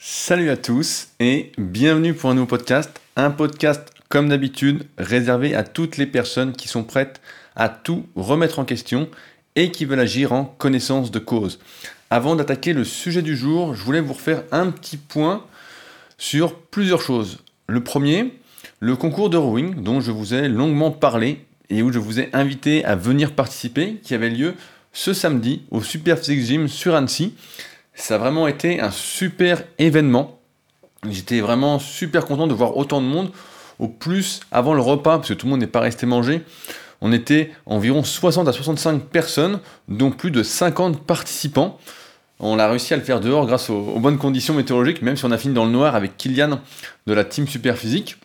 Salut à tous et bienvenue pour un nouveau podcast. Un podcast comme d'habitude réservé à toutes les personnes qui sont prêtes à tout remettre en question et qui veulent agir en connaissance de cause. Avant d'attaquer le sujet du jour, je voulais vous refaire un petit point sur plusieurs choses. Le premier, le concours de rowing dont je vous ai longuement parlé et où je vous ai invité à venir participer, qui avait lieu ce samedi au Super Physique Gym sur Annecy. Ça a vraiment été un super événement. J'étais vraiment super content de voir autant de monde. Au plus, avant le repas, parce que tout le monde n'est pas resté manger, on était environ 60 à 65 personnes, dont plus de 50 participants. On a réussi à le faire dehors grâce aux, bonnes conditions météorologiques, même si on a fini dans le noir avec Kylian de la team Super Physique.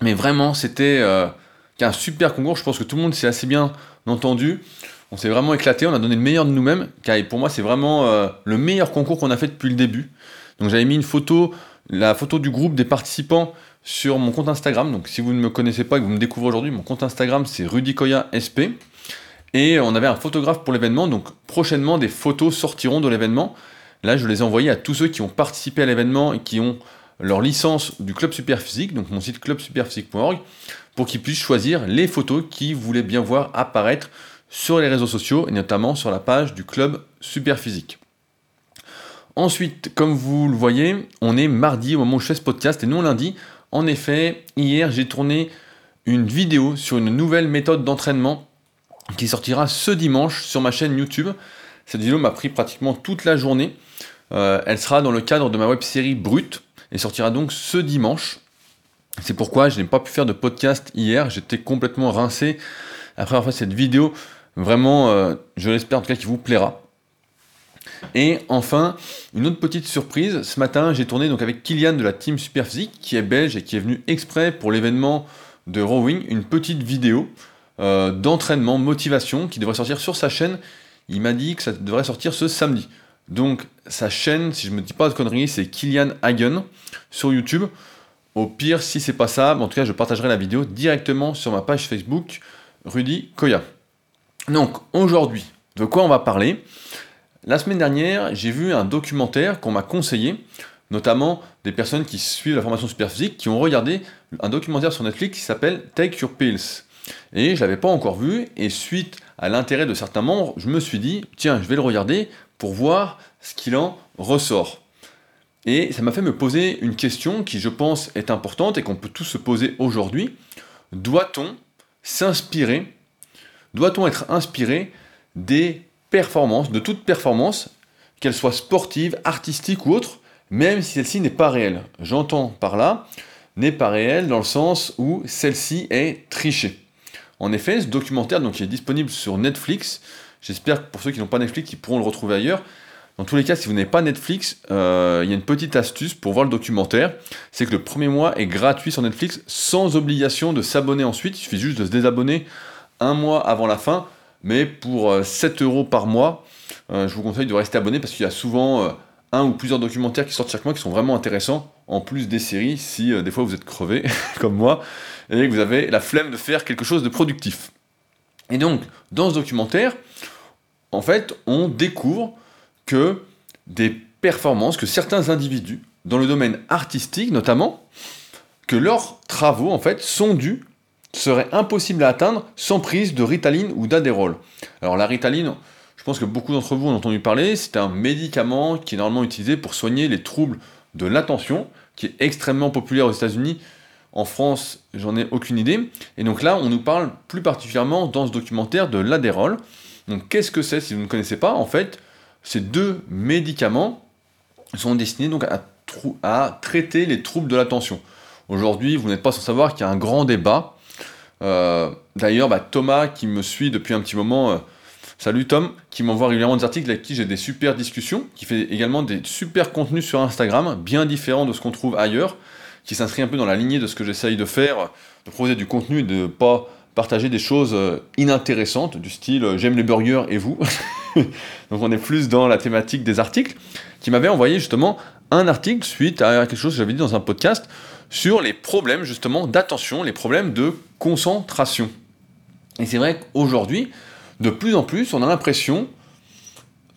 Mais vraiment, c'était euh, un super concours. Je pense que tout le monde s'est assez bien entendu. On s'est vraiment éclaté, on a donné le meilleur de nous-mêmes, car pour moi c'est vraiment euh, le meilleur concours qu'on a fait depuis le début. Donc j'avais mis une photo, la photo du groupe des participants sur mon compte Instagram. Donc si vous ne me connaissez pas et que vous me découvrez aujourd'hui, mon compte Instagram c'est Rudicoya SP. Et on avait un photographe pour l'événement, donc prochainement des photos sortiront de l'événement. Là je les ai envoyées à tous ceux qui ont participé à l'événement et qui ont leur licence du Club Superphysique, donc mon site clubsuperphysique.org, pour qu'ils puissent choisir les photos qu'ils voulaient bien voir apparaître sur les réseaux sociaux et notamment sur la page du club Superphysique. Ensuite, comme vous le voyez, on est mardi au moment où je fais ce podcast et non lundi. En effet, hier j'ai tourné une vidéo sur une nouvelle méthode d'entraînement qui sortira ce dimanche sur ma chaîne YouTube. Cette vidéo m'a pris pratiquement toute la journée. Euh, elle sera dans le cadre de ma web série Brute et sortira donc ce dimanche. C'est pourquoi je n'ai pas pu faire de podcast hier. J'étais complètement rincé après avoir fait cette vidéo Vraiment, euh, je l'espère en tout cas qu'il vous plaira. Et enfin, une autre petite surprise, ce matin j'ai tourné donc avec Kylian de la team Superphysique, qui est belge et qui est venu exprès pour l'événement de rowing, une petite vidéo euh, d'entraînement, motivation, qui devrait sortir sur sa chaîne. Il m'a dit que ça devrait sortir ce samedi. Donc sa chaîne, si je ne me dis pas de conneries, c'est Kylian Hagen sur YouTube. Au pire, si c'est pas ça, en tout cas je partagerai la vidéo directement sur ma page Facebook Rudy Koya. Donc aujourd'hui, de quoi on va parler? La semaine dernière, j'ai vu un documentaire qu'on m'a conseillé, notamment des personnes qui suivent la formation superphysique, qui ont regardé un documentaire sur Netflix qui s'appelle Take Your Pills. Et je l'avais pas encore vu, et suite à l'intérêt de certains membres, je me suis dit, tiens, je vais le regarder pour voir ce qu'il en ressort. Et ça m'a fait me poser une question qui, je pense, est importante et qu'on peut tous se poser aujourd'hui. Doit-on s'inspirer doit-on être inspiré des performances, de toute performance, qu'elle soit sportive, artistique ou autre, même si celle-ci n'est pas réelle? J'entends par là, n'est pas réelle dans le sens où celle-ci est trichée. En effet, ce documentaire donc, est disponible sur Netflix. J'espère que pour ceux qui n'ont pas Netflix, ils pourront le retrouver ailleurs. Dans tous les cas, si vous n'avez pas Netflix, euh, il y a une petite astuce pour voir le documentaire. C'est que le premier mois est gratuit sur Netflix sans obligation de s'abonner ensuite. Il suffit juste de se désabonner un mois avant la fin, mais pour 7 euh, euros par mois, euh, je vous conseille de rester abonné parce qu'il y a souvent euh, un ou plusieurs documentaires qui sortent chaque mois qui sont vraiment intéressants, en plus des séries, si des fois vous êtes crevé, comme moi, et que vous avez la flemme de faire quelque chose de productif. Et donc, dans ce documentaire, en fait, on découvre que des performances, que certains individus, dans le domaine artistique notamment, que leurs travaux, en fait, sont dus serait impossible à atteindre sans prise de Ritaline ou d'Adderall. Alors la Ritaline, je pense que beaucoup d'entre vous ont entendu parler, c'est un médicament qui est normalement utilisé pour soigner les troubles de l'attention, qui est extrêmement populaire aux États-Unis. En France, j'en ai aucune idée. Et donc là, on nous parle plus particulièrement dans ce documentaire de l'Adderall. Donc qu'est-ce que c'est si vous ne connaissez pas? En fait, ces deux médicaments sont destinés donc à, traiter les troubles de l'attention. Aujourd'hui, vous n'êtes pas sans savoir qu'il y a un grand débat d'ailleurs, bah, Thomas, qui me suit depuis un petit moment, euh, salut Tom, qui m'envoie régulièrement des articles avec qui j'ai des super discussions, qui fait également des super contenus sur Instagram, bien différents de ce qu'on trouve ailleurs, qui s'inscrit un peu dans la lignée de ce que j'essaye de faire, de proposer du contenu et de pas partager des choses euh, inintéressantes, du style j'aime les burgers et vous. Donc on est plus dans la thématique des articles, qui m'avait envoyé justement un article suite à quelque chose que j'avais dit dans un podcast sur les problèmes justement d'attention, les problèmes de concentration. Et c'est vrai qu'aujourd'hui, de plus en plus, on a l'impression,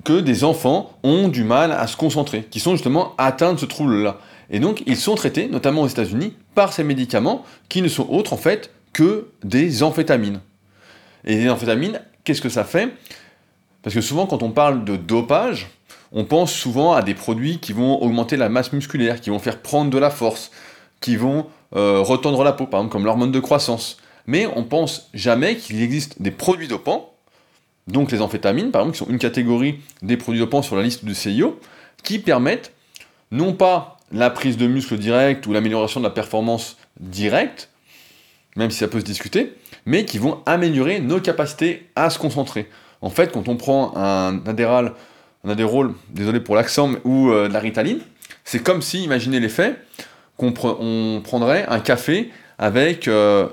que des enfants ont du mal à se concentrer, qui sont justement atteints de ce trouble-là. Et donc, ils sont traités, notamment aux États-Unis, par ces médicaments qui ne sont autres en fait que des amphétamines. Et les amphétamines, qu'est-ce que ça fait? Parce que souvent, quand on parle de dopage, on pense souvent à des produits qui vont augmenter la masse musculaire, qui vont faire prendre de la force, qui vont euh, retendre la peau, par exemple comme l'hormone de croissance. Mais on pense jamais qu'il existe des produits dopants, donc les amphétamines, par exemple, qui sont une catégorie des produits dopants sur la liste du CIO, qui permettent non pas la prise de muscle direct ou l'amélioration de la performance directe, même si ça peut se discuter, mais qui vont améliorer nos capacités à se concentrer. En fait, quand on prend un adéral, un adérol, désolé pour l'accent, ou euh, de la ritaline, c'est comme si, imaginez l'effet, qu'on prendrait un café avec 20 euh,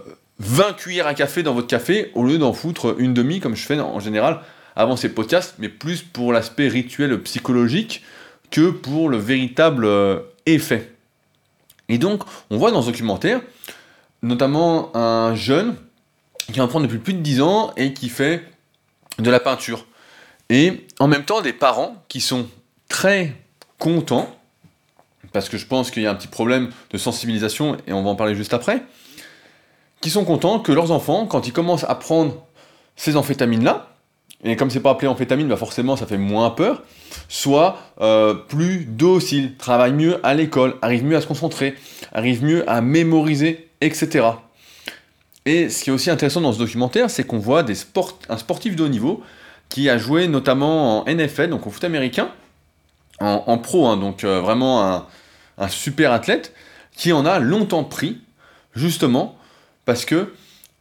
cuillères à café dans votre café au lieu d'en foutre une demi comme je fais en général avant ces podcasts, mais plus pour l'aspect rituel psychologique que pour le véritable euh, effet. Et donc, on voit dans ce documentaire, notamment un jeune qui en prend depuis plus de 10 ans et qui fait de la peinture. Et en même temps, des parents qui sont très contents parce que je pense qu'il y a un petit problème de sensibilisation, et on va en parler juste après, qui sont contents que leurs enfants, quand ils commencent à prendre ces amphétamines-là, et comme c'est pas appelé amphétamine, bah forcément ça fait moins peur, soient euh, plus dociles, travaillent mieux à l'école, arrivent mieux à se concentrer, arrivent mieux à mémoriser, etc. Et ce qui est aussi intéressant dans ce documentaire, c'est qu'on voit un sportif de haut niveau qui a joué notamment en NFL, donc au foot américain, en, pro, hein, donc euh, vraiment un, un super athlète, qui en a longtemps pris, justement, parce que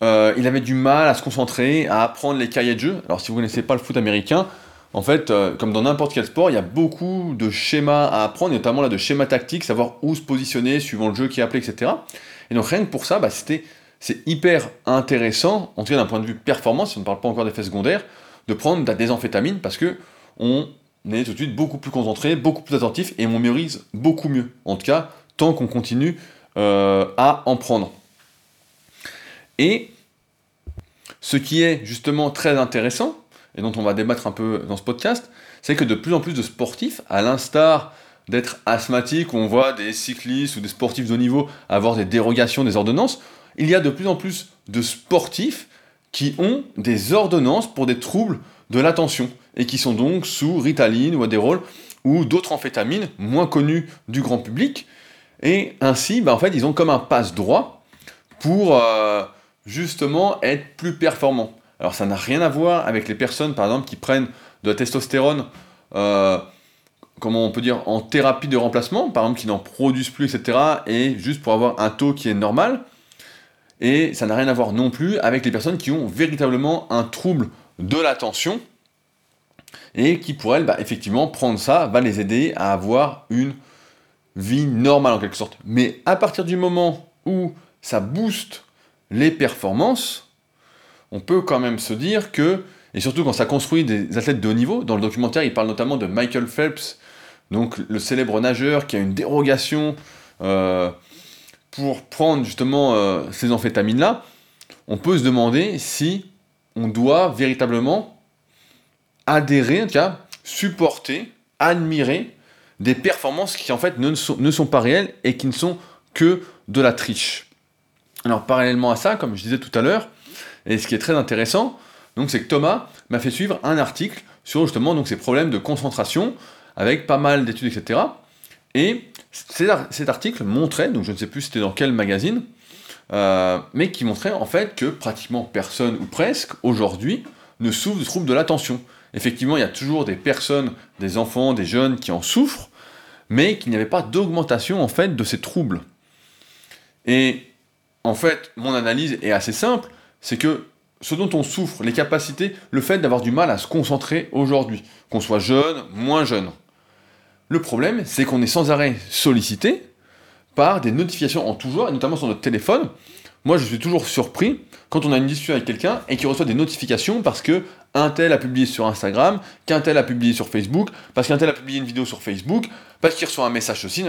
euh, il avait du mal à se concentrer, à apprendre les cahiers de jeu. Alors si vous connaissez pas le foot américain, en fait, euh, comme dans n'importe quel sport, il y a beaucoup de schémas à apprendre, notamment là de schémas tactiques, savoir où se positionner suivant le jeu qui est appelé, etc. Et donc rien que pour ça, bah, c'était c'est hyper intéressant, en tout cas d'un point de vue performance, on ne parle pas encore d'effets secondaires, de prendre des amphétamines parce que on on est tout de suite beaucoup plus concentré, beaucoup plus attentif et on mémorise beaucoup mieux. En tout cas, tant qu'on continue euh, à en prendre. Et ce qui est justement très intéressant, et dont on va débattre un peu dans ce podcast, c'est que de plus en plus de sportifs, à l'instar d'être asthmatiques, on voit des cyclistes ou des sportifs de haut niveau avoir des dérogations, des ordonnances, il y a de plus en plus de sportifs qui ont des ordonnances pour des troubles de l'attention et qui sont donc sous Ritaline ou Adderall ou d'autres amphétamines moins connues du grand public. Et ainsi, bah, en fait, ils ont comme un passe-droit pour euh, justement être plus performants. Alors ça n'a rien à voir avec les personnes, par exemple, qui prennent de la testostérone, euh, comment on peut dire, en thérapie de remplacement, par exemple, qui n'en produisent plus, etc., et juste pour avoir un taux qui est normal. Et ça n'a rien à voir non plus avec les personnes qui ont véritablement un trouble de l'attention, et qui pour elles, bah, effectivement, prendre ça va les aider à avoir une vie normale en quelque sorte. Mais à partir du moment où ça booste les performances, on peut quand même se dire que, et surtout quand ça construit des athlètes de haut niveau, dans le documentaire il parle notamment de Michael Phelps, donc le célèbre nageur qui a une dérogation euh, pour prendre justement euh, ces amphétamines-là, on peut se demander si on doit véritablement adhérer, en supporter, admirer des performances qui en fait ne sont, ne sont pas réelles et qui ne sont que de la triche. Alors parallèlement à ça, comme je disais tout à l'heure, et ce qui est très intéressant, donc c'est que Thomas m'a fait suivre un article sur justement donc ces problèmes de concentration avec pas mal d'études, etc. Et cet article montrait, donc je ne sais plus c'était dans quel magazine, euh, mais qui montrait en fait que pratiquement personne ou presque aujourd'hui ne souffre de troubles de l'attention effectivement, il y a toujours des personnes, des enfants, des jeunes qui en souffrent, mais qu'il n'y avait pas d'augmentation en fait de ces troubles. Et en fait, mon analyse est assez simple, c'est que ce dont on souffre, les capacités, le fait d'avoir du mal à se concentrer aujourd'hui, qu'on soit jeune, moins jeune. Le problème, c'est qu'on est sans arrêt sollicité par des notifications en tout genre, et notamment sur notre téléphone. Moi, je suis toujours surpris quand on a une discussion avec quelqu'un et qu'il reçoit des notifications parce que un tel a publié sur Instagram, qu'un tel a publié sur Facebook, parce qu'un tel a publié une vidéo sur Facebook, parce qu'il reçoit un message aussi.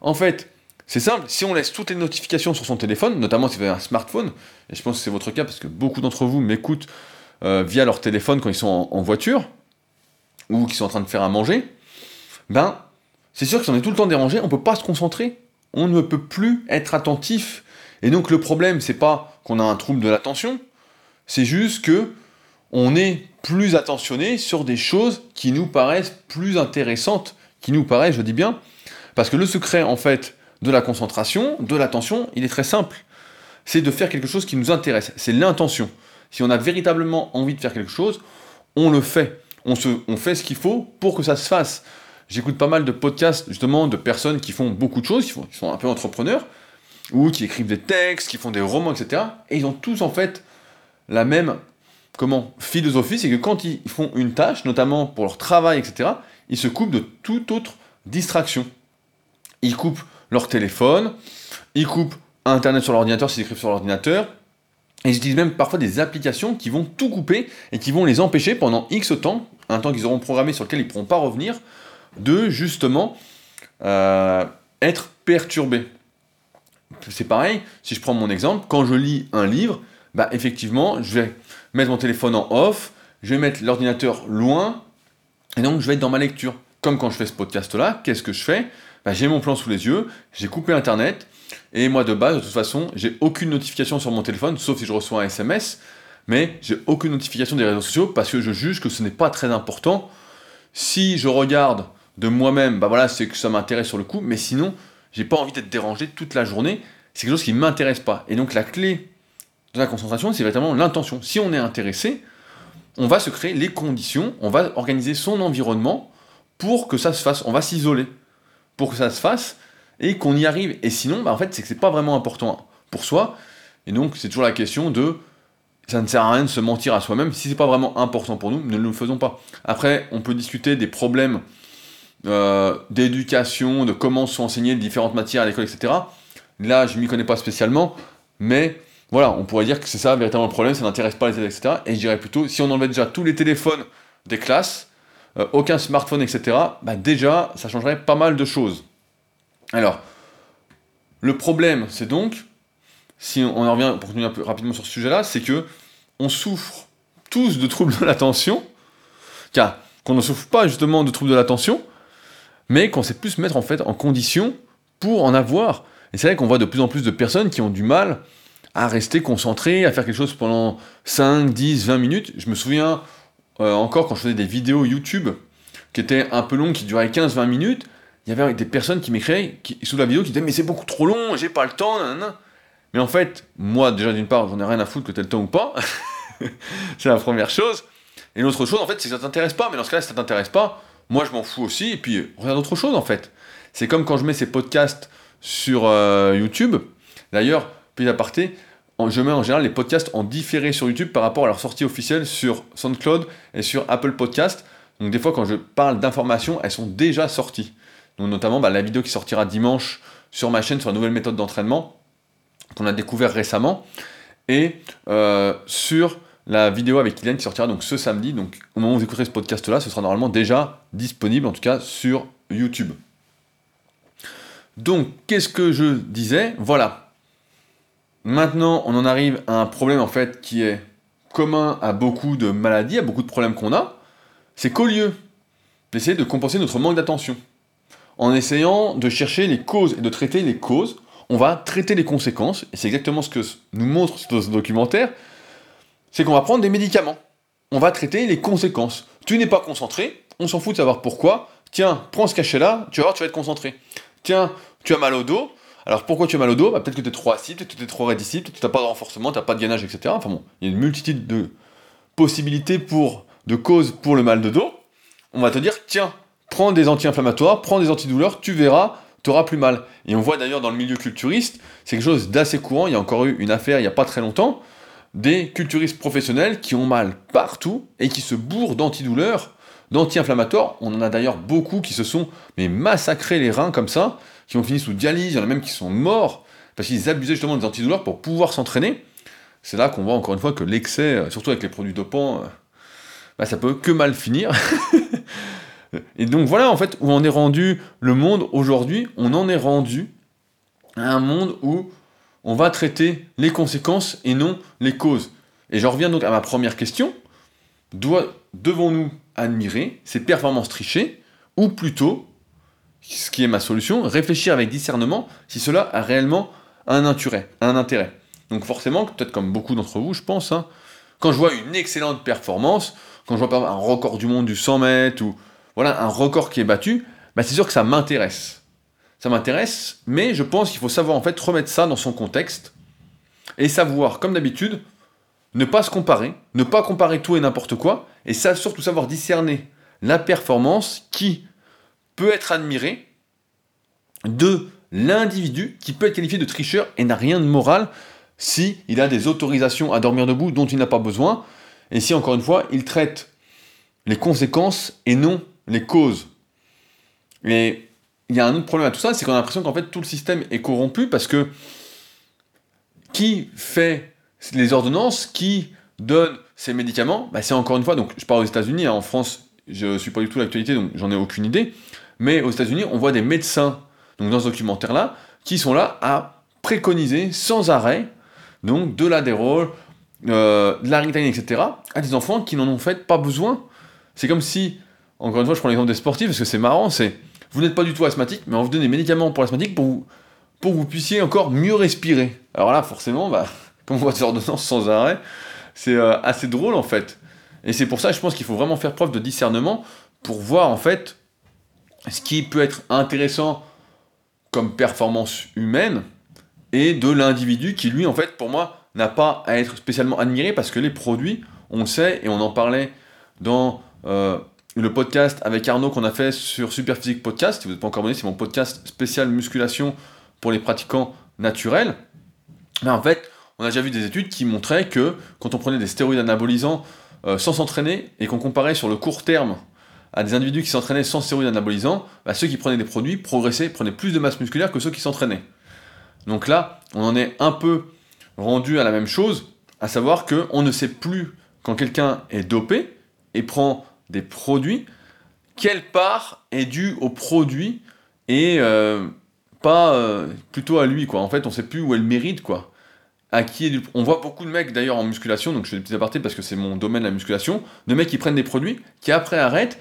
En fait, c'est simple, si on laisse toutes les notifications sur son téléphone, notamment si vous avez un smartphone, et je pense que c'est votre cas parce que beaucoup d'entre vous m'écoutent euh, via leur téléphone quand ils sont en, voiture, ou qui sont en train de faire à manger, ben, c'est sûr que si on est tout le temps dérangé, on ne peut pas se concentrer. On ne peut plus être attentif. Et donc le problème, c'est pas qu'on a un trouble de l'attention, c'est juste que on est plus attentionné sur des choses qui nous paraissent plus intéressantes, qui nous paraissent, je dis bien, parce que le secret, en fait, de la concentration, de l'attention, il est très simple. C'est de faire quelque chose qui nous intéresse. C'est l'intention. Si on a véritablement envie de faire quelque chose, on le fait. On, se, on fait ce qu'il faut pour que ça se fasse. J'écoute pas mal de podcasts, justement, de personnes qui font beaucoup de choses, qui, qui sont un peu entrepreneurs, ou qui écrivent des textes, qui font des romans, etc. Et ils ont tous, en fait, la même comment philosophie, c'est que quand ils font une tâche, notamment pour leur travail, etc., ils se coupent de toute autre distraction. Ils coupent leur téléphone, ils coupent Internet sur l'ordinateur s'ils écrivent sur l'ordinateur, et ils utilisent même parfois des applications qui vont tout couper et qui vont les empêcher pendant X temps, un temps qu'ils auront programmé sur lequel ils ne pourront pas revenir, de justement euh, être perturbés. C'est pareil, si je prends mon exemple, quand je lis un livre, bah effectivement, je vais mettre mon téléphone en off, je vais mettre l'ordinateur loin, et donc je vais être dans ma lecture. Comme quand je fais ce podcast-là, qu'est-ce que je fais? Bah, J'ai mon plan sous les yeux, j'ai coupé Internet, et moi de base, de toute façon, j'ai aucune notification sur mon téléphone, sauf si je reçois un SMS, mais j'ai aucune notification des réseaux sociaux parce que je juge que ce n'est pas très important. Si je regarde de moi-même, bah voilà, c'est que ça m'intéresse sur le coup, mais sinon, j'ai pas envie d'être dérangé toute la journée. C'est quelque chose qui ne m'intéresse pas. Et donc la clé la concentration, c'est véritablement l'intention. Si on est intéressé, on va se créer les conditions, on va organiser son environnement pour que ça se fasse. On va s'isoler pour que ça se fasse et qu'on y arrive. Et sinon, bah, en fait, c'est que c'est pas vraiment important pour soi. Et donc, c'est toujours la question de ça ne sert à rien de se mentir à soi-même. Si c'est pas vraiment important pour nous, ne le faisons pas. Après, on peut discuter des problèmes euh, d'éducation, de comment sont enseignées différentes matières à l'école, etc. Là, je m'y connais pas spécialement, mais voilà, on pourrait dire que c'est ça véritablement le problème, ça n'intéresse pas les élèves, etc. Et je dirais plutôt, si on enlevait déjà tous les téléphones des classes, euh, aucun smartphone, etc., bah déjà, ça changerait pas mal de choses. Alors, le problème, c'est donc, si on en revient pour continuer un peu rapidement sur ce sujet-là, c'est que on souffre tous de troubles de l'attention, car qu'on ne souffre pas justement de troubles de l'attention, mais qu'on sait plus mettre en fait en condition pour en avoir. Et c'est vrai qu'on voit de plus en plus de personnes qui ont du mal à rester concentré, à faire quelque chose pendant 5, 10, 20 minutes. Je me souviens euh, encore quand je faisais des vidéos YouTube qui étaient un peu longues, qui duraient 15-20 minutes, il y avait des personnes qui m'écrivaient sous la vidéo qui disaient mais c'est beaucoup trop long, j'ai pas le temps, Mais en fait, moi déjà d'une part, j'en ai rien à foutre que t'aies le temps ou pas. c'est la première chose. Et l'autre chose, en fait, c'est que ça t'intéresse pas. Mais dans ce cas-là, si ça t'intéresse pas, moi je m'en fous aussi. Et puis, regarde autre chose en fait. C'est comme quand je mets ces podcasts sur euh, YouTube. D'ailleurs, puis d'aparté, je mets en général les podcasts en différé sur YouTube par rapport à leur sortie officielle sur SoundCloud et sur Apple Podcast. Donc des fois quand je parle d'informations, elles sont déjà sorties. Donc notamment bah, la vidéo qui sortira dimanche sur ma chaîne sur la nouvelle méthode d'entraînement qu'on a découvert récemment et euh, sur la vidéo avec Kylian qui sortira donc ce samedi. Donc au moment où vous écouterez ce podcast là, ce sera normalement déjà disponible en tout cas sur YouTube. Donc qu'est-ce que je disais? Voilà, Maintenant, on en arrive à un problème en fait qui est commun à beaucoup de maladies, à beaucoup de problèmes qu'on a, c'est qu'au lieu d'essayer de compenser notre manque d'attention, en essayant de chercher les causes et de traiter les causes, on va traiter les conséquences, et c'est exactement ce que nous montre ce documentaire, c'est qu'on va prendre des médicaments. On va traiter les conséquences. Tu n'es pas concentré, on s'en fout de savoir pourquoi. Tiens, prends ce cachet-là, tu vas voir, tu vas être concentré. Tiens, tu as mal au dos, alors pourquoi tu as mal au dos? Bah, Peut-être que tu es trop que tu es trop que tu n'as pas de renforcement, tu n'as pas de gainage, etc. Enfin bon, il y a une multitude de possibilités de causes pour le mal de dos. On va te dire, tiens, prends des anti-inflammatoires, prends des antidouleurs, tu verras, tu auras plus mal. Et on voit d'ailleurs dans le milieu culturiste, c'est quelque chose d'assez courant, il y a encore eu une affaire il n'y a pas très longtemps, des culturistes professionnels qui ont mal partout et qui se bourrent d'antidouleurs, d'anti-inflammatoires. On en a d'ailleurs beaucoup qui se sont massacrés les reins comme ça, qui ont fini sous dialyse, il y en a même qui sont morts, parce qu'ils abusaient justement des antidouleurs pour pouvoir s'entraîner. C'est là qu'on voit encore une fois que l'excès, euh, surtout avec les produits dopants, euh, bah, ça peut que mal finir. Et donc voilà en fait où on est rendu le monde aujourd'hui, on en est rendu à un monde où on va traiter les conséquences et non les causes. Et j'en reviens donc à ma première question. devons-nous admirer ces performances trichées, ou plutôt, ce qui est ma solution, réfléchir avec discernement si cela a réellement un intérêt. Un intérêt. Donc forcément, peut-être comme beaucoup d'entre vous, je pense, hein, quand je vois une excellente performance, quand je vois un record du monde du 100 mètres, ou voilà, un record qui est battu, bah c'est sûr que ça m'intéresse. Ça m'intéresse, mais je pense qu'il faut savoir en fait remettre ça dans son contexte, et savoir, comme d'habitude, ne pas se comparer, ne pas comparer tout et n'importe quoi, et ça, surtout savoir discerner la performance qui peut être admirée de l'individu qui peut être qualifié de tricheur et n'a rien de moral si il a des autorisations à dormir debout dont il n'a pas besoin, et si encore une fois il traite les conséquences et non les causes. Et il y a un autre problème à tout ça, c'est qu'on a l'impression qu'en fait tout le système est corrompu parce que qui fait les ordonnances, qui donne ces médicaments, bah, c'est encore une fois, donc je parle aux États-Unis, hein, en France, je ne suis pas du tout l'actualité, donc j'en ai aucune idée, mais aux États-Unis, on voit des médecins, donc dans ce documentaire-là, qui sont là à préconiser sans arrêt, donc de l'adérol, euh, de la ritaline, etc., à des enfants qui n'en ont fait pas besoin. C'est comme si, encore une fois, je prends l'exemple des sportifs, parce que c'est marrant, c'est, vous n'êtes pas du tout asthmatique, mais on vous donne des médicaments pour l'asthmatique pour, pour que vous puissiez encore mieux respirer. Alors là, forcément, bah, comme on voit des ordonnances sans arrêt, c'est euh, assez drôle en fait. Et c'est pour ça, je pense qu'il faut vraiment faire preuve de discernement pour voir en fait ce qui peut être intéressant comme performance humaine et de l'individu qui lui en fait pour moi n'a pas à être spécialement admiré parce que les produits, on le sait et on en parlait dans euh, le podcast avec Arnaud qu'on a fait sur Superphysique Podcast. Si vous n'êtes pas encore abonné, c'est mon podcast spécial musculation pour les pratiquants naturels. Mais en fait, on a déjà vu des études qui montraient que quand on prenait des stéroïdes anabolisants euh, sans s'entraîner et qu'on comparait sur le court terme à des individus qui s'entraînaient sans stéroïdes anabolisants, bah, ceux qui prenaient des produits progressaient, prenaient plus de masse musculaire que ceux qui s'entraînaient. Donc là, on en est un peu rendu à la même chose, à savoir qu'on ne sait plus quand quelqu'un est dopé et prend des produits, quelle part est due au produit et euh, pas euh, plutôt à lui quoi. En fait, on sait plus où elle mérite quoi à qui est On voit beaucoup de mecs d'ailleurs en musculation, donc je fais des petits apartés parce que c'est mon domaine la musculation, de mecs qui prennent des produits, qui après arrêtent,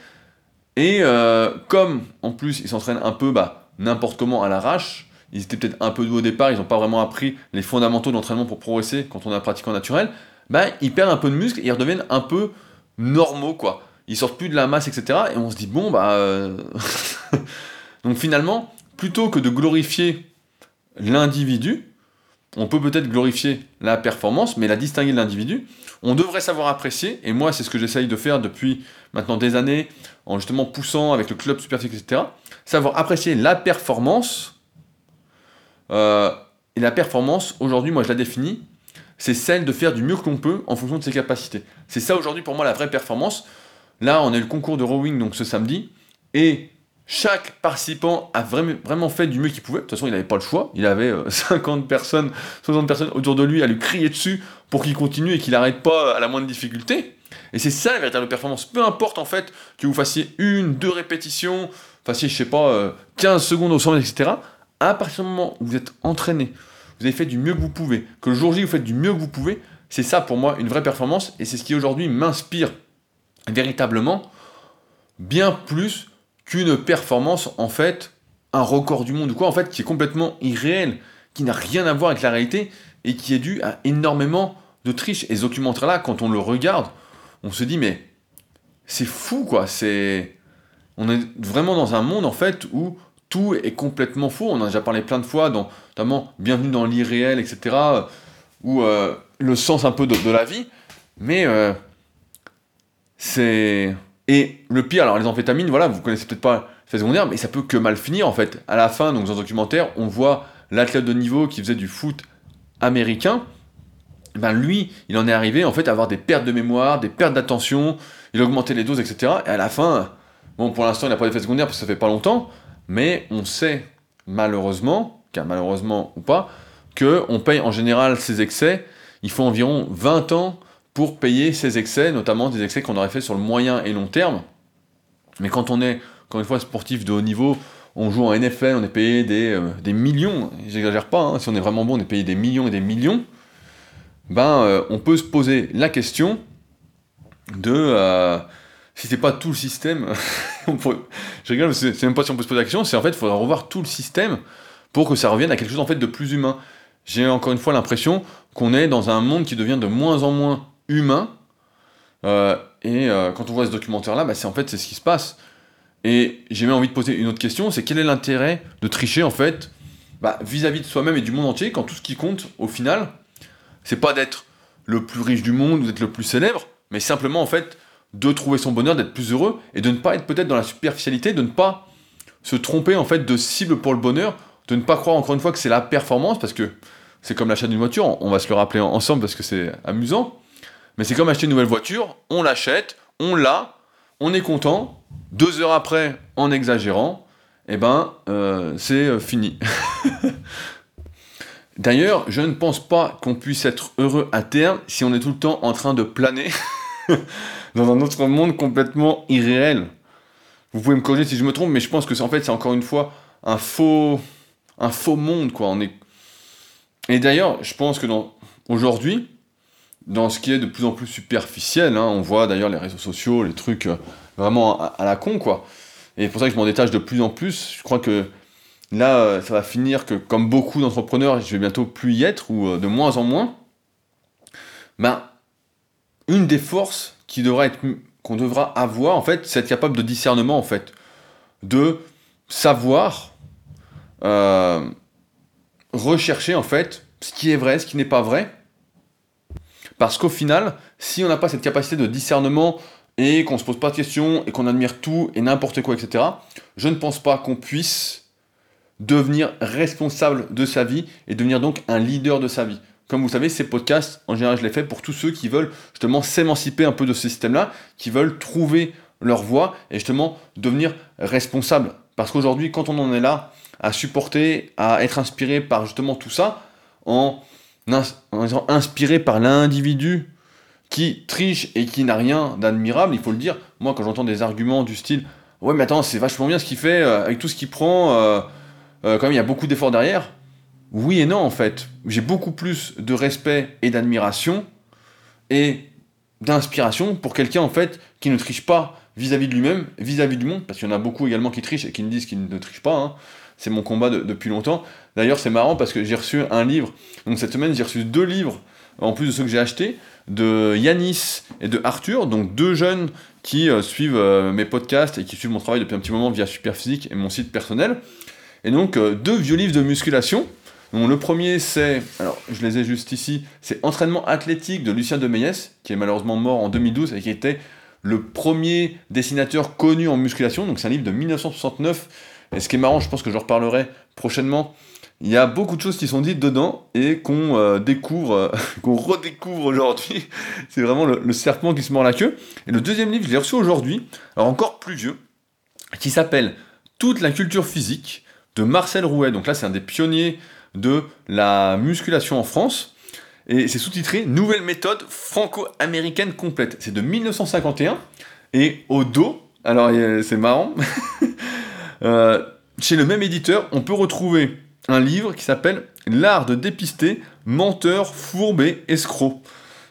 et euh, comme en plus ils s'entraînent un peu bah, n'importe comment à l'arrache, ils étaient peut-être un peu doux au départ, ils n'ont pas vraiment appris les fondamentaux d'entraînement pour progresser quand on est un pratiquant naturel, bah ils perdent un peu de muscle et ils redeviennent un peu normaux quoi. Ils sortent plus de la masse, etc. Et on se dit bon bah. Euh, donc finalement, plutôt que de glorifier l'individu, on peut peut-être glorifier la performance, mais la distinguer de l'individu. On devrait savoir apprécier, et moi c'est ce que j'essaye de faire depuis maintenant des années, en justement poussant avec le club Superphysique, etc. Savoir apprécier la performance. Euh, et la performance, aujourd'hui, moi je la définis, c'est celle de faire du mieux que l'on peut en fonction de ses capacités. C'est ça aujourd'hui pour moi la vraie performance. Là, on a le concours de rowing donc ce samedi, et chaque participant a vraiment, fait du mieux qu'il pouvait. De toute façon, il n'avait pas le choix. Il avait 50 euh, personnes, 60 personnes autour de lui à lui crier dessus pour qu'il continue et qu'il n'arrête pas à la moindre difficulté. Et c'est ça la véritable performance. Peu importe en fait que vous fassiez une, deux répétitions, fassiez, je sais pas, 15 euh, secondes au 100 etc. À partir du moment où vous êtes entraîné, vous avez fait du mieux que vous pouvez, que le jour J vous faites du mieux que vous pouvez, c'est ça pour moi une vraie performance et c'est ce qui aujourd'hui m'inspire véritablement bien plus qu'une performance, en fait, un record du monde ou quoi, en fait, qui est complètement irréel, qui n'a rien à voir avec la réalité et qui est dû à énormément de triches. Et ce documentaire-là, quand on le regarde, on se dit, mais c'est fou, quoi. C'est. On est vraiment dans un monde, en fait, où tout est complètement faux. On en a déjà parlé plein de fois, notamment Bienvenue dans l'irréel, etc., ou euh, le sens un peu de, la vie. Mais euh, c'est et le pire, alors les amphétamines, voilà, vous connaissez peut-être pas l'effet secondaire, mais ça peut que mal finir en fait. À la fin, donc dans un documentaire, on voit l'athlète de niveau qui faisait du foot américain. Ben lui, il en est arrivé en fait à avoir des pertes de mémoire, des pertes d'attention, il a augmenté les doses, etc. Et à la fin, bon pour l'instant il n'a pas d'effet secondaire parce que ça fait pas longtemps, mais on sait malheureusement, car malheureusement ou pas, que on paye en général ces excès, il faut environ 20 ans pour payer ces excès, notamment des excès qu'on aurait fait sur le moyen et long terme. Mais quand on est, encore une fois, sportif de haut niveau, on joue en NFL, on est payé des, euh, des millions, j'exagère pas, hein, si on est vraiment bon, on est payé des millions et des millions, ben euh, on peut se poser la question de euh, si c'est pas tout le système, je rigole, c'est même pas si on peut se poser la question, c'est en fait il faudra revoir tout le système pour que ça revienne à quelque chose en fait de plus humain. J'ai encore une fois l'impression qu'on est dans un monde qui devient de moins en moins humain. Euh, et euh, quand on voit ce documentaire-là, bah, c'est en fait c'est ce qui se passe. Et j'ai même envie de poser une autre question, c'est quel est l'intérêt de tricher en fait bah, vis-à-vis de soi-même et du monde entier quand tout ce qui compte au final, c'est pas d'être le plus riche du monde ou d'être le plus célèbre, mais simplement en fait de trouver son bonheur, d'être plus heureux et de ne pas être peut-être dans la superficialité, de ne pas se tromper en fait de cible pour le bonheur, de ne pas croire encore une fois que c'est la performance parce que c'est comme l'achat d'une voiture, on va se le rappeler ensemble parce que c'est amusant, mais c'est comme acheter une nouvelle voiture, on l'achète, on l'a, on est content, deux heures après, en exagérant, eh ben, euh, c'est euh, fini. D'ailleurs, je ne pense pas qu'on puisse être heureux à terme si on est tout le temps en train de planer dans un autre monde complètement irréel. Vous pouvez me corriger si je me trompe, mais je pense que c'est en fait c'est encore une fois un faux, un faux monde quoi. On est... Et d'ailleurs, je pense que dans aujourd'hui, dans ce qui est de plus en plus superficiel, hein, on voit d'ailleurs les réseaux sociaux, les trucs euh, vraiment à, la con quoi. Et c'est pour ça que je m'en détache de plus en plus. Je crois que là, euh, ça va finir que, comme beaucoup d'entrepreneurs, je vais bientôt plus y être, ou euh, de moins en moins. Ben, une des forces qui devra être, qu'on devra avoir, en fait, c'est être capable de discernement, en fait. De savoir rechercher, en fait, ce qui est vrai, ce qui n'est pas vrai. Parce qu'au final, si on n'a pas cette capacité de discernement et qu'on se pose pas de questions et qu'on admire tout et n'importe quoi, etc., je ne pense pas qu'on puisse devenir responsable de sa vie et devenir donc un leader de sa vie. Comme vous savez, ces podcasts, en général, je les fais pour tous ceux qui veulent justement s'émanciper un peu de ce système-là, qui veulent trouver leur voie et justement devenir responsable. Parce qu'aujourd'hui, quand on en est là, à supporter, à être inspiré par justement tout ça, en, en inspiré par l'individu qui triche et qui n'a rien d'admirable, il faut le dire. Moi, quand j'entends des arguments du style Ouais, mais attends, c'est vachement bien ce qu'il fait, euh, avec tout ce qu'il prend, euh, euh, quand même, il y a beaucoup d'efforts derrière. Oui et non, en fait. J'ai beaucoup plus de respect et d'admiration et d'inspiration pour quelqu'un, en fait, qui ne triche pas vis-à-vis de lui-même, vis-à-vis du monde, parce qu'il y en a beaucoup également qui trichent et qui me disent qu'ils ne trichent pas. Hein. C'est mon combat depuis longtemps. D'ailleurs, c'est marrant parce que j'ai reçu un livre. Donc, cette semaine, j'ai reçu deux livres, en plus de ceux que j'ai achetés de Yanis et de Arthur, donc deux jeunes qui euh, suivent euh, mes podcasts et qui suivent mon travail depuis un petit moment via Superphysique et mon site personnel. Et donc euh, deux vieux livres de musculation. Donc, le premier c'est, alors je les ai juste ici, c'est Entraînement athlétique de Lucien de qui est malheureusement mort en 2012 et qui était le premier dessinateur connu en musculation. Donc c'est un livre de 1969. Et ce qui est marrant, je pense que je reparlerai prochainement, il y a beaucoup de choses qui sont dites dedans et qu'on euh, découvre, euh, qu'on redécouvre aujourd'hui. C'est vraiment le, serpent qui se mord la queue. Et le deuxième livre, je l'ai reçu aujourd'hui, alors encore plus vieux, qui s'appelle Toute la culture physique de Marcel Rouet. Donc là, c'est un des pionniers de la musculation en France. Et c'est sous-titré Nouvelle méthode franco-américaine complète. C'est de 1951. Et au dos, alors c'est marrant, euh, chez le même éditeur, on peut retrouver un livre qui s'appelle L'art de dépister menteur, fourbe escroc.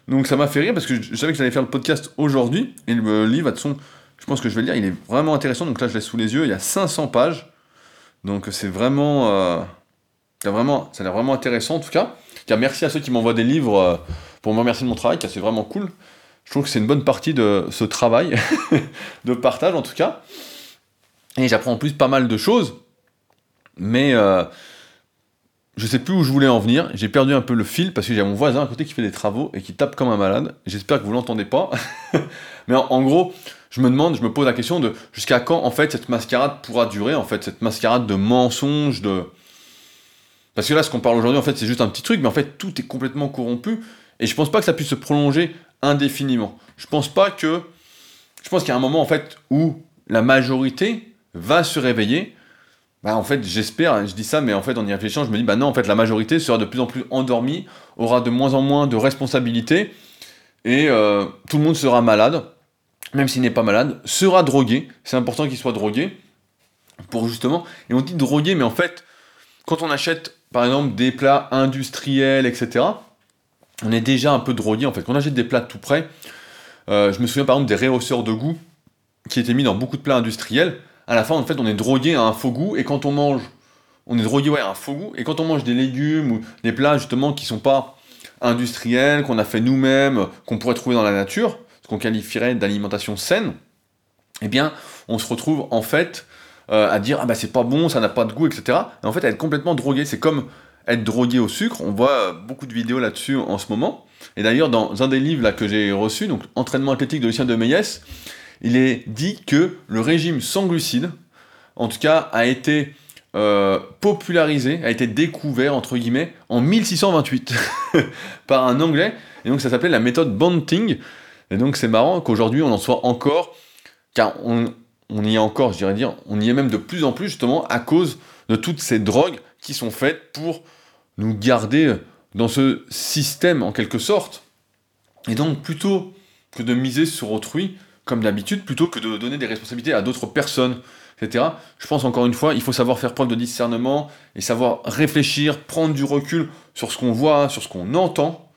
Donc ça m'a fait rire parce que je savais que j'allais faire le podcast aujourd'hui et le livre, de son, je pense que je vais le lire, il est vraiment intéressant. Donc là, je l'ai sous les yeux, il y a 500 pages. Donc c'est vraiment, euh, vraiment, ça a l'air vraiment intéressant en tout cas. merci à ceux qui m'envoient des livres euh, pour me remercier de mon travail, car c'est vraiment cool. Je trouve que c'est une bonne partie de ce travail de partage en tout cas. Et j'apprends en plus pas mal de choses. Mais euh, je sais plus où je voulais en venir, j'ai perdu un peu le fil parce que j'ai mon voisin à côté qui fait des travaux et qui tape comme un malade. J'espère que vous l'entendez pas. Mais en, gros, je me demande, je me pose la question de jusqu'à quand en fait cette mascarade pourra durer, en fait, cette mascarade de mensonges, de. Parce que là, ce qu'on parle aujourd'hui, en fait, c'est juste un petit truc, mais en fait, tout est complètement corrompu. Et je pense pas que ça puisse se prolonger indéfiniment. Je pense pas que. Je pense qu'il y a un moment, en fait, où la majorité va se réveiller bah, en fait, j'espère, hein, je dis ça, mais en fait, en y réfléchissant, je me dis, bah non, en fait, la majorité sera de plus en plus endormie, aura de moins en moins de responsabilités, et euh, tout le monde sera malade, même s'il n'est pas malade, sera drogué. C'est important qu'il soit drogué, pour justement. Et on dit drogué, mais en fait, quand on achète, par exemple, des plats industriels, etc., on est déjà un peu drogué, en fait. Quand on achète des plats tout près, Euh, je me souviens par exemple des réhausseurs de goût qui étaient mis dans beaucoup de plats industriels. À la fin, en fait, on est drogué à un faux goût, et quand on mange, on est drogué ouais, à un faux goût, et quand on mange des légumes ou des plats justement qui sont pas industriels, qu'on a fait nous-mêmes, qu'on pourrait trouver dans la nature, ce qu'on qualifierait d'alimentation saine, eh bien, on se retrouve en fait euh, à dire ah bah c'est pas bon, ça n'a pas de goût, etc. Et en fait, être complètement drogué, c'est comme être drogué au sucre. On voit euh, beaucoup de vidéos là-dessus en ce moment. Et d'ailleurs, dans un des livres là, que j'ai reçu, donc Entraînement athlétique de Lucien de Meyès, il est dit que le régime sans glucides, en tout cas, a été euh, popularisé, a été découvert, entre guillemets, en 1628 par un Anglais. Et donc ça s'appelait la méthode Banting. Et donc c'est marrant qu'aujourd'hui on en soit encore, car on, on y est encore, je dirais on y est même de plus en plus justement à cause de toutes ces drogues qui sont faites pour nous garder dans ce système en quelque sorte. Et donc plutôt que de miser sur autrui, comme d'habitude, plutôt que de donner des responsabilités à d'autres personnes, etc., je pense encore une fois, il faut savoir faire preuve de discernement et savoir réfléchir, prendre du recul sur ce qu'on voit, sur ce qu'on entend.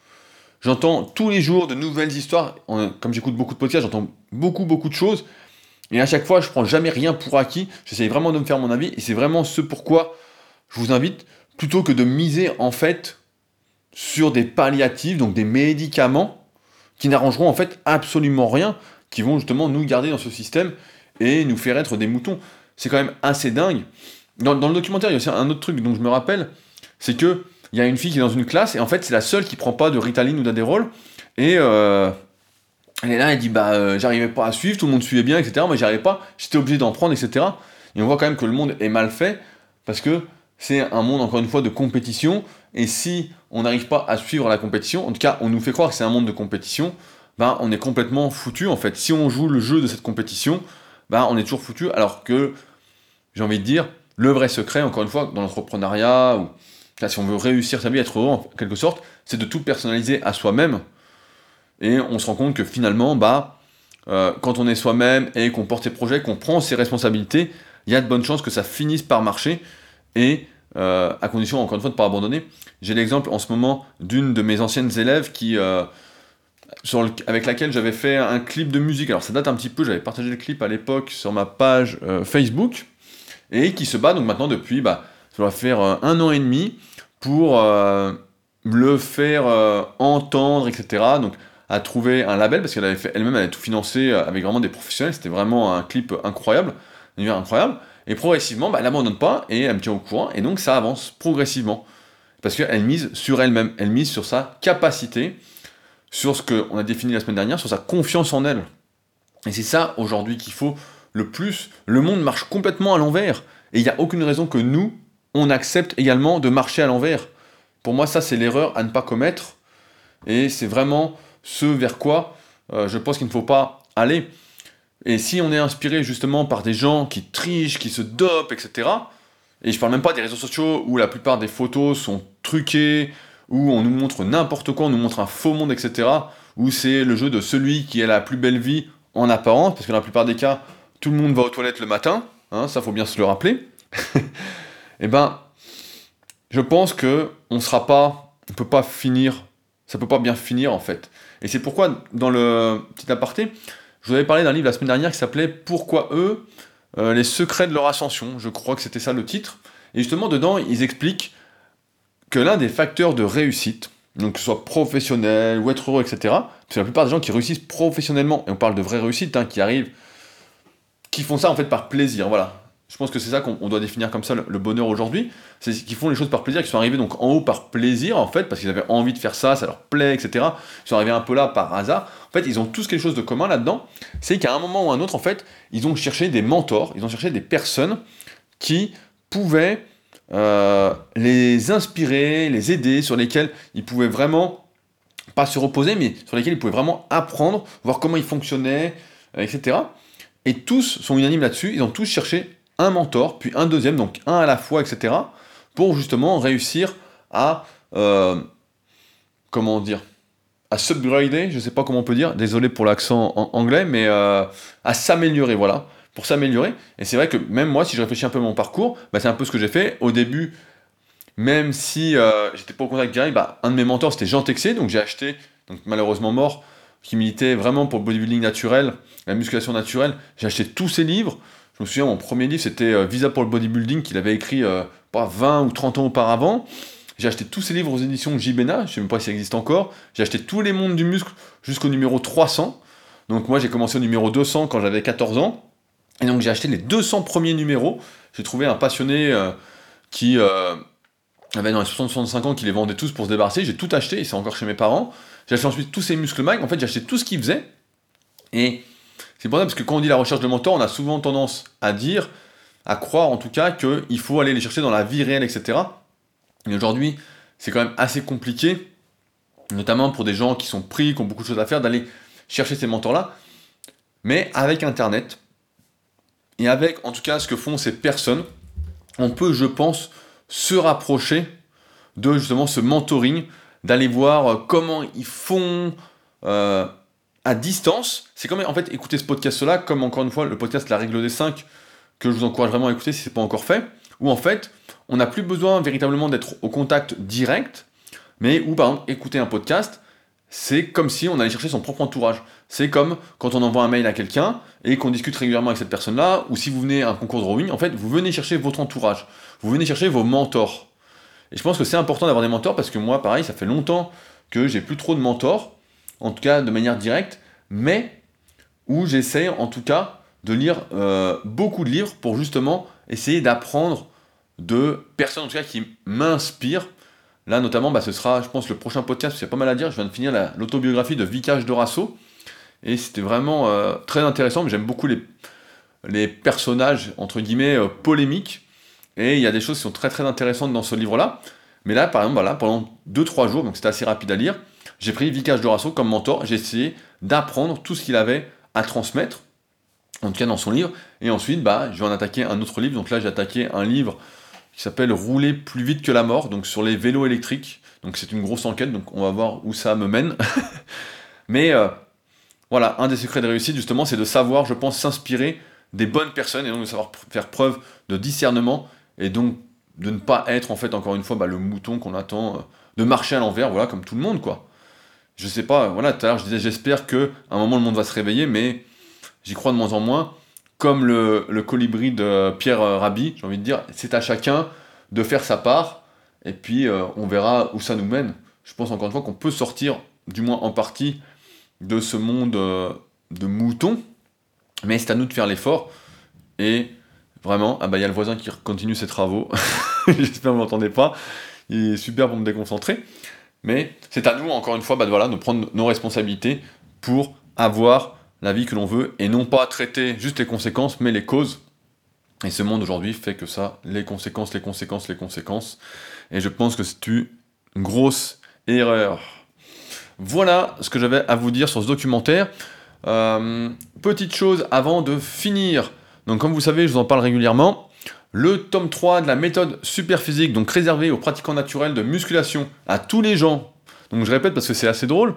J'entends tous les jours de nouvelles histoires, comme j'écoute beaucoup de podcasts, j'entends beaucoup beaucoup de choses, et à chaque fois, je prends jamais rien pour acquis. J'essaye vraiment de me faire mon avis. Et c'est vraiment ce pourquoi je vous invite, plutôt que de miser en fait sur des palliatifs, donc des médicaments, qui n'arrangeront en fait absolument rien, qui vont justement nous garder dans ce système et nous faire être des moutons. C'est quand même assez dingue. Dans, le documentaire, il y a aussi un autre truc dont je me rappelle, c'est que il y a une fille qui est dans une classe et en fait c'est la seule qui prend pas de Ritaline ou d'Adderall et euh, elle est là, elle dit bah euh, j'arrivais pas à suivre, tout le monde suivait bien, etc. Moi j'arrivais pas, j'étais obligé d'en prendre, etc. Et on voit quand même que le monde est mal fait parce que c'est un monde encore une fois de compétition. Et si on n'arrive pas à suivre la compétition, en tout cas on nous fait croire que c'est un monde de compétition, ben on est complètement foutu en fait. Si on joue le jeu de cette compétition, ben on est toujours foutu. Alors que j'ai envie de dire, le vrai secret, encore une fois, dans l'entrepreneuriat, ou si on veut réussir sa vie, être heureux en quelque sorte, c'est de tout personnaliser à soi-même et on se rend compte que finalement, bah, euh, quand on est soi-même et qu'on porte ses projets, qu'on prend ses responsabilités, il y a de bonnes chances que ça finisse par marcher, et euh, à condition, encore une fois, de ne pas abandonner. J'ai l'exemple en ce moment d'une de mes anciennes élèves qui, euh, avec laquelle j'avais fait un clip de musique. Alors ça date un petit peu, j'avais partagé le clip à l'époque sur ma page Facebook, et qui se bat donc maintenant depuis, bah, ça va faire un an et demi, pour le faire entendre, etc. Donc a trouvé un label parce qu'elle avait fait elle-même, elle avait tout financé euh, avec vraiment des professionnels. C'était vraiment un clip incroyable, un univers incroyable. Et progressivement, bah, elle n'abandonne pas et elle me tient au courant. Et donc ça avance progressivement parce qu'elle mise sur elle-même, elle mise sur sa capacité, sur ce qu'on a défini la semaine dernière, sur sa confiance en elle. Et c'est ça aujourd'hui qu'il faut le plus. Le monde marche complètement à l'envers. Et il n'y a aucune raison que nous, on accepte également de marcher à l'envers. Pour moi, ça, c'est l'erreur à ne pas commettre. Et c'est vraiment ce vers quoi euh, je pense qu'il ne faut pas aller. Et si on est inspiré justement par des gens qui trichent, qui se dopent, etc., et je parle même pas des réseaux sociaux où la plupart des photos sont truquées, où on nous montre n'importe quoi, on nous montre un faux monde, etc., où c'est le jeu de celui qui a la plus belle vie en apparence, parce que dans la plupart des cas, tout le monde va aux toilettes le matin, hein, ça faut bien se le rappeler, eh ben, je pense que on sera pas, on peut pas finir, ça peut pas bien finir en fait. Et c'est pourquoi, dans le petit aparté, je vous avais parlé d'un livre la semaine dernière qui s'appelait Pourquoi eux euh, Les secrets de leur ascension. Je crois que c'était ça le titre. Et justement, dedans, ils expliquent que l'un des facteurs de réussite, donc que ce soit professionnel ou être heureux, etc., parce que la plupart des gens qui réussissent professionnellement, et on parle de vraie réussite, hein, qui arrivent, qui font ça en fait par plaisir, voilà. Je pense que c'est ça qu'on doit définir comme ça le, bonheur aujourd'hui. C'est qu'ils font les choses par plaisir, qu'ils sont arrivés donc en haut par plaisir en fait, parce qu'ils avaient envie de faire ça, ça leur plaît, etc. Ils sont arrivés un peu là par hasard. En fait, ils ont tous quelque chose de commun là-dedans. C'est qu'à un moment ou un autre, en fait, ils ont cherché des mentors, ils ont cherché des personnes qui pouvaient euh, les inspirer, les aider, sur lesquelles ils pouvaient vraiment pas se reposer, mais sur lesquels ils pouvaient vraiment apprendre, voir comment ils fonctionnaient, euh, etc. Et tous sont unanimes là-dessus. Ils ont tous cherché un mentor, puis un deuxième, donc un à la fois, etc., pour justement réussir à, euh, comment dire, à subgrader, je ne sais pas comment on peut dire, désolé pour l'accent en anglais, mais à s'améliorer, voilà, pour s'améliorer. Et c'est vrai que même moi, si je réfléchis un peu à mon parcours, bah, c'est un peu ce que j'ai fait. Au début, même si euh, j'étais pas au contact direct, bah, un de mes mentors c'était Jean Texé, donc j'ai acheté, donc malheureusement mort, qui militait vraiment pour le bodybuilding naturel, la musculation naturelle. J'ai acheté tous ses livres. Je me souviens, mon premier livre, c'était euh, Visa pour le bodybuilding, qu'il avait écrit euh, pas 20 ou 30 ans auparavant. J'ai acheté tous ses livres aux éditions Jibena, je sais même pas si ça existe encore. J'ai acheté tous les mondes du muscle jusqu'au numéro 300. Donc moi, j'ai commencé au numéro 200 quand j'avais 14 ans. Et donc j'ai acheté les 200 premiers numéros. J'ai trouvé un passionné euh, qui avait dans les 65 ans qui les vendait tous pour se débarrasser. J'ai tout acheté, et c'est encore chez mes parents. J'ai acheté ensuite tous ces muscles mag. En fait, j'ai acheté tout ce qu'ils faisaient. Et c'est pour ça, parce que quand on dit la recherche de mentor, on a souvent tendance à dire, à croire en tout cas, qu'il faut aller les chercher dans la vie réelle, etc. Et aujourd'hui, c'est quand même assez compliqué, notamment pour des gens qui sont pris, qui ont beaucoup de choses à faire, d'aller chercher ces mentors-là. Mais avec Internet, et avec en tout cas ce que font ces personnes, on peut, je pense, se rapprocher de justement ce mentoring, d'aller voir euh, comment ils font euh, à distance. C'est comme en fait écouter ce podcast-là, comme encore une fois le podcast La règle des 5, que je vous encourage vraiment à écouter si ce n'est pas encore fait, où en fait on n'a plus besoin véritablement d'être au contact direct, mais où par exemple écouter un podcast, c'est comme si on allait chercher son propre entourage. C'est comme quand on envoie un mail à quelqu'un et qu'on discute régulièrement avec cette personne-là, ou si vous venez à un concours de rowing, en fait, vous venez chercher votre entourage, vous venez chercher vos mentors. Et je pense que c'est important d'avoir des mentors parce que moi, pareil, ça fait longtemps que j'ai plus trop de mentors, en tout cas de manière directe, mais où j'essaie en tout cas de lire euh, beaucoup de livres pour justement essayer d'apprendre de personnes en tout cas qui m'inspirent Là, notamment, bah, ce sera, je pense, le prochain podcast, c'est pas mal à dire. Je viens de finir l'autobiographie de Vicage Dorasso. Et c'était vraiment euh, très intéressant. J'aime beaucoup les, les personnages, entre guillemets, euh, polémiques. Et il y a des choses qui sont très très intéressantes dans ce livre-là. Mais là, par exemple, voilà, pendant 2-3 jours, donc c'était assez rapide à lire, j'ai pris Vicage Dorasso comme mentor. J'ai essayé d'apprendre tout ce qu'il avait à transmettre, en tout cas dans son livre. Et ensuite, bah, je vais en attaquer un autre livre. Donc là, j'ai attaqué un livre qui s'appelle Rouler plus vite que la mort, donc sur les vélos électriques. Donc c'est une grosse enquête, donc on va voir où ça me mène. Mais euh, voilà, un des secrets de réussite justement, c'est de savoir, je pense, s'inspirer des bonnes personnes et donc de savoir faire preuve de discernement et donc de ne pas être en fait encore une fois bah, le mouton qu'on attend, euh, de marcher à l'envers, voilà, comme tout le monde quoi. Je sais pas, voilà, tout à l'heure je disais j'espère que un moment le monde va se réveiller, mais j'y crois de moins en moins comme le, colibri de Pierre Rabhi, j'ai envie de dire, c'est à chacun de faire sa part, et puis euh, on verra où ça nous mène. Je pense encore une fois qu'on peut sortir, du moins en partie, de ce monde euh, de moutons, mais c'est à nous de faire l'effort, et vraiment, ah bah il y a le voisin qui continue ses travaux, j'espère que vous m'entendez pas, il est super pour me déconcentrer, mais c'est à nous, encore une fois, bah, voilà, de prendre nos responsabilités pour avoir la vie que l'on veut et non pas traiter juste les conséquences mais les causes. Et ce monde aujourd'hui fait que ça, les conséquences, les conséquences, les conséquences. Et je pense que c'est une grosse erreur. Voilà ce que j'avais à vous dire sur ce documentaire. Euh, petite chose avant de finir. Donc comme vous savez, je vous en parle régulièrement. Le tome 3 de la méthode super physique, donc réservé aux pratiquants naturels de musculation, à tous les gens. Donc je répète parce que c'est assez drôle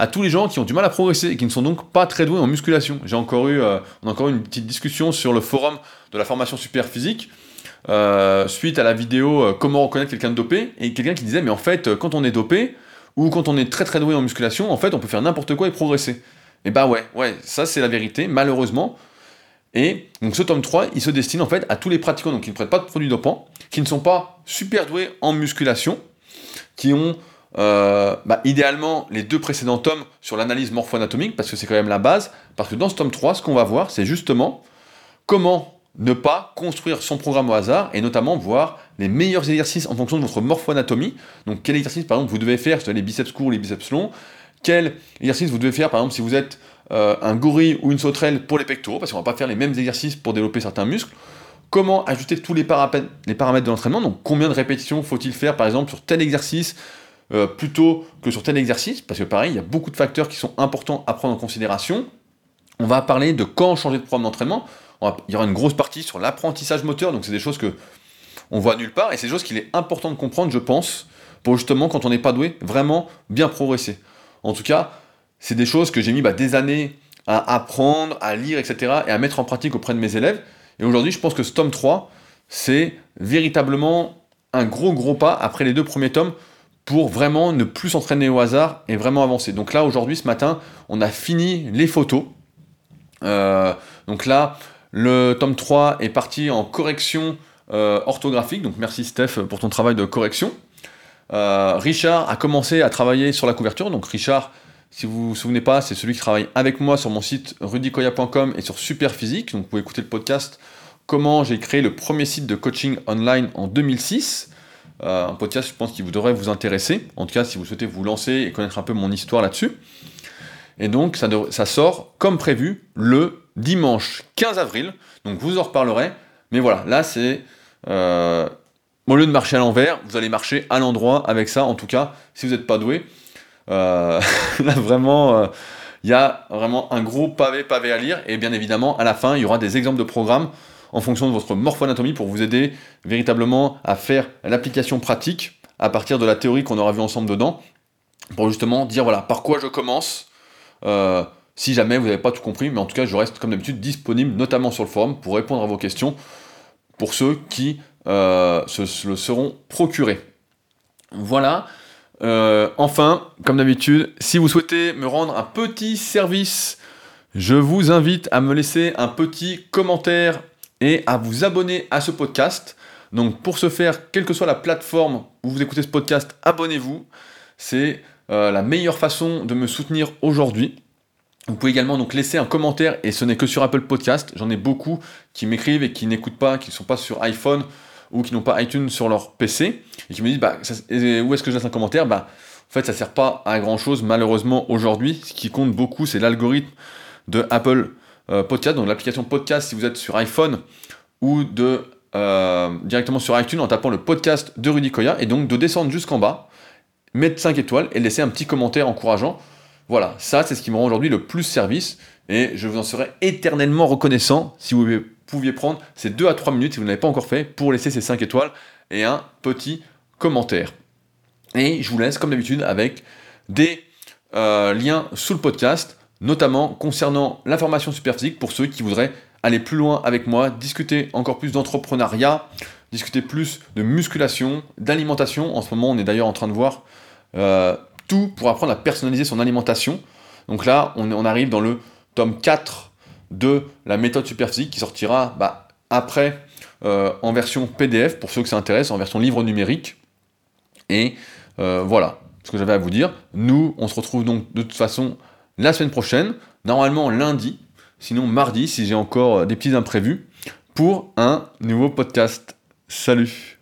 à tous les gens qui ont du mal à progresser et qui ne sont donc pas très doués en musculation. J'ai encore eu, euh, encore eu une petite discussion sur le forum de la formation super physique. Euh, suite à la vidéo euh, comment reconnaître quelqu'un de dopé et quelqu'un qui disait mais en fait quand on est dopé ou quand on est très très doué en musculation en fait on peut faire n'importe quoi et progresser et bah ouais ouais ça c'est la vérité malheureusement et donc ce tome 3 il se destine en fait à tous les pratiquants donc qui ne prêtent pas de produits dopants qui ne sont pas super doués en musculation qui ont euh, bah, idéalement les deux précédents tomes sur l'analyse morpho-anatomique, parce que c'est quand même la base, parce que dans ce tome 3, ce qu'on va voir, c'est justement comment ne pas construire son programme au hasard, et notamment voir les meilleurs exercices en fonction de votre morpho-anatomie. Donc quel exercice, par exemple, vous devez faire sur les biceps courts, les biceps longs, quel exercice vous devez faire, par exemple, si vous êtes euh, un gorille ou une sauterelle pour les pectoraux, parce qu'on va pas faire les mêmes exercices pour développer certains muscles, comment ajuster tous les les paramètres de l'entraînement, donc combien de répétitions faut-il faire, par exemple, sur tel exercice, euh, plutôt que sur tel exercice, parce que pareil, il y a beaucoup de facteurs qui sont importants à prendre en considération. On va parler de quand changer de programme d'entraînement. Il y aura une grosse partie sur l'apprentissage moteur, donc c'est des choses que on voit nulle part, et c'est des choses qu'il est important de comprendre, je pense, pour justement, quand on n'est pas doué, vraiment bien progresser. En tout cas, c'est des choses que j'ai mis bah, des années à apprendre, à lire, etc., et à mettre en pratique auprès de mes élèves. Et aujourd'hui, je pense que ce tome 3, c'est véritablement un gros gros pas après les deux premiers tomes pour vraiment ne plus s'entraîner au hasard et vraiment avancer. Donc là, aujourd'hui, ce matin, on a fini les photos. Euh, donc là, le tome 3 est parti en correction euh, orthographique. Donc merci Steph pour ton travail de correction. Euh, Richard a commencé à travailler sur la couverture. Donc Richard, si vous vous souvenez pas, c'est celui qui travaille avec moi sur mon site rudicoya.com et sur Superphysique. Donc vous pouvez écouter le podcast Comment j'ai créé le premier site de coaching online en 2006. Euh, un podcast, je pense, qui vous devrait vous intéresser. En tout cas, si vous souhaitez vous lancer et connaître un peu mon histoire là-dessus. Et donc, ça, sort comme prévu le dimanche 15 avril. Donc, vous en reparlerez. Mais voilà, là, c'est. Euh, au lieu de marcher à l'envers, vous allez marcher à l'endroit avec ça. En tout cas, si vous n'êtes pas doué, euh, là, vraiment. il y a vraiment un gros pavé pavé à lire et bien évidemment à la fin il y aura des exemples de programmes en fonction de votre morpho-anatomie pour vous aider véritablement à faire l'application pratique à partir de la théorie qu'on aura vu ensemble dedans, pour justement dire voilà par quoi je commence. Euh, si jamais vous n'avez pas tout compris, mais en tout cas je reste comme d'habitude disponible notamment sur le forum pour répondre à vos questions pour ceux qui euh, se, le seront procurés. Voilà. Euh, enfin, comme d'habitude, si vous souhaitez me rendre un petit service, je vous invite à me laisser un petit commentaire et à vous abonner à ce podcast. Donc pour ce faire, quelle que soit la plateforme où vous écoutez ce podcast, abonnez-vous. C'est euh, la meilleure façon de me soutenir aujourd'hui. Vous pouvez également donc laisser un commentaire et ce n'est que sur Apple Podcast. J'en ai beaucoup qui m'écrivent et qui n'écoutent pas, qui ne sont pas sur iPhone ou qui n'ont pas iTunes sur leur PC et qui me disent bah, où est-ce que je laisse un commentaire? Bah, En fait, ça ne sert pas à grand chose malheureusement aujourd'hui. Ce qui compte beaucoup, c'est l'algorithme de Apple podcast, donc l'application podcast si vous êtes sur iPhone ou de euh, directement sur iTunes en tapant le podcast de Rudy Koya et donc de descendre jusqu'en bas, mettre 5 étoiles et laisser un petit commentaire encourageant. Voilà, ça c'est ce qui me rend aujourd'hui le plus service et je vous en serai éternellement reconnaissant si vous pouviez prendre ces 2 à 3 minutes si vous n'avez pas encore fait pour laisser ces 5 étoiles et un petit commentaire. Et je vous laisse comme d'habitude avec des euh, liens sous le podcast notamment concernant l'information superphysique pour ceux qui voudraient aller plus loin avec moi, discuter encore plus d'entrepreneuriat, discuter plus de musculation, d'alimentation. En ce moment, on est d'ailleurs en train de voir euh, tout pour apprendre à personnaliser son alimentation. Donc là, on, arrive dans le tome 4 de la méthode superphysique qui sortira bah, après euh, en version PDF pour ceux que ça intéresse, en version livre numérique. Et euh, voilà ce que j'avais à vous dire. Nous, on se retrouve donc de toute façon la semaine prochaine, normalement lundi, sinon mardi si j'ai encore des petits imprévus, pour un nouveau podcast. Salut